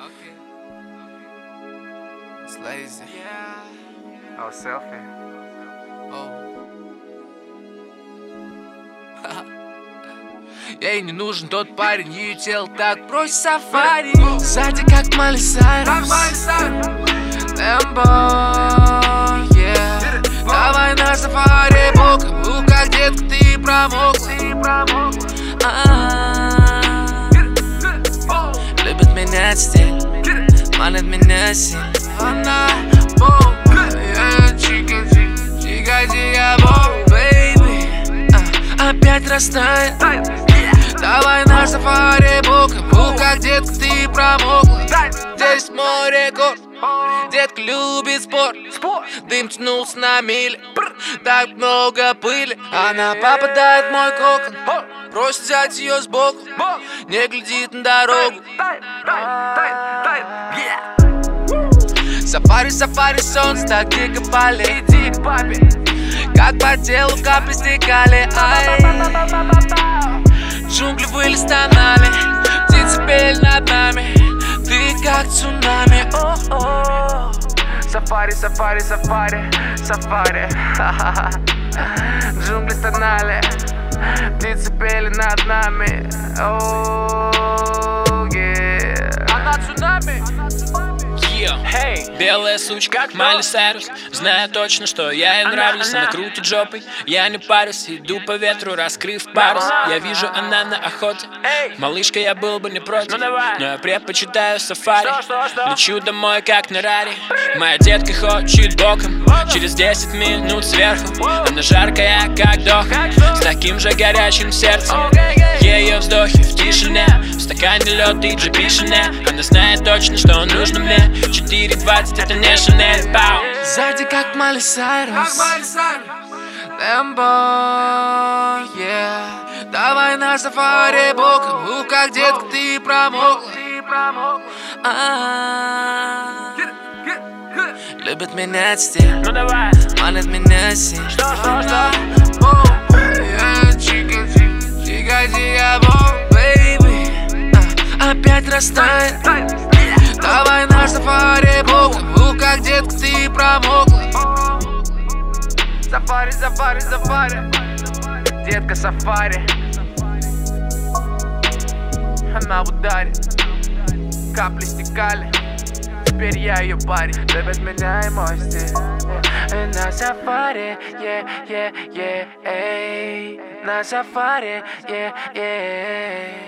okay. It's lazy. Yeah. Oh, selfie. Oh. Ей не нужен тот парень, ее тело так просит сафари Сзади как Майли Сайрус манит меня сильно Она бомба, я чика, чика, чика, бомба, baby. А, Опять растает. Давай на сафари боком, бу, как детка ты промокла. Здесь мой рекорд, детка любит спорт. Дым тянулся на мили, так много пыли. Она попадает в мой кокон, просит взять ее сбоку. Не глядит на дорогу Сафари, сафари, солнце так дико палит Иди к папе Как по телу капли стекали Ай Джунгли выли стонали Птицы пели над нами Ты как цунами О-о. Сафари, сафари, сафари, сафари. Джунгли стонали, птицы пели над нами. Оу, yeah. Она Hey. Белая сучка, как Майли Сайрус Знаю точно, что я ей нравлюсь Она крутит жопой, я не парюсь Иду по ветру, раскрыв парус. Я вижу, она на охоте. Малышка, я был бы не против Но я предпочитаю сафари. Лечу домой, как на раре. Моя детка хочет боком. Через 10 минут сверху. Она жаркая, как дох С таким же горячим сердцем. Ее вздохи в тишине. В стакане лед и джипишине. Она знает точно, что нужно мне. 4.20 это не Шанель. Пау. Сзади как Майли Сайрус. Тембо, yeah. Давай на сафари боком У, как детка ты промокла. А-а-а. Любит менять стиль. Ну давай, Манит меня сильно что, что, что? Чика, чика, чика, baby А, Опять растает Давай на сафари боком У, как детка ты промокла Сафари, сафари, сафари. Детка сафари. Она в ударе. Капли стекали. Теперь я ее парень. Любит меня и мой стиль. Э, На сафари, yeah, yeah, yeah, эй. На сафари, yeah, yeah.